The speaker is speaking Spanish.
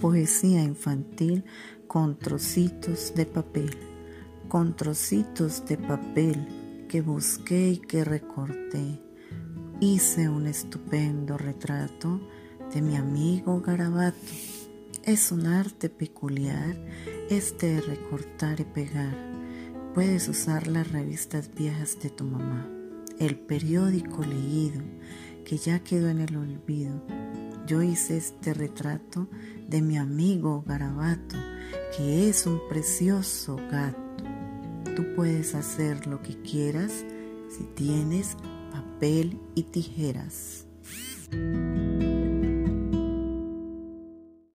poesía infantil con trocitos de papel, con trocitos de papel que busqué y que recorté. Hice un estupendo retrato de mi amigo Garabato. Es un arte peculiar este de recortar y pegar. Puedes usar las revistas viejas de tu mamá, el periódico leído que ya quedó en el olvido yo hice este retrato de mi amigo Garabato, que es un precioso gato. Tú puedes hacer lo que quieras si tienes papel y tijeras.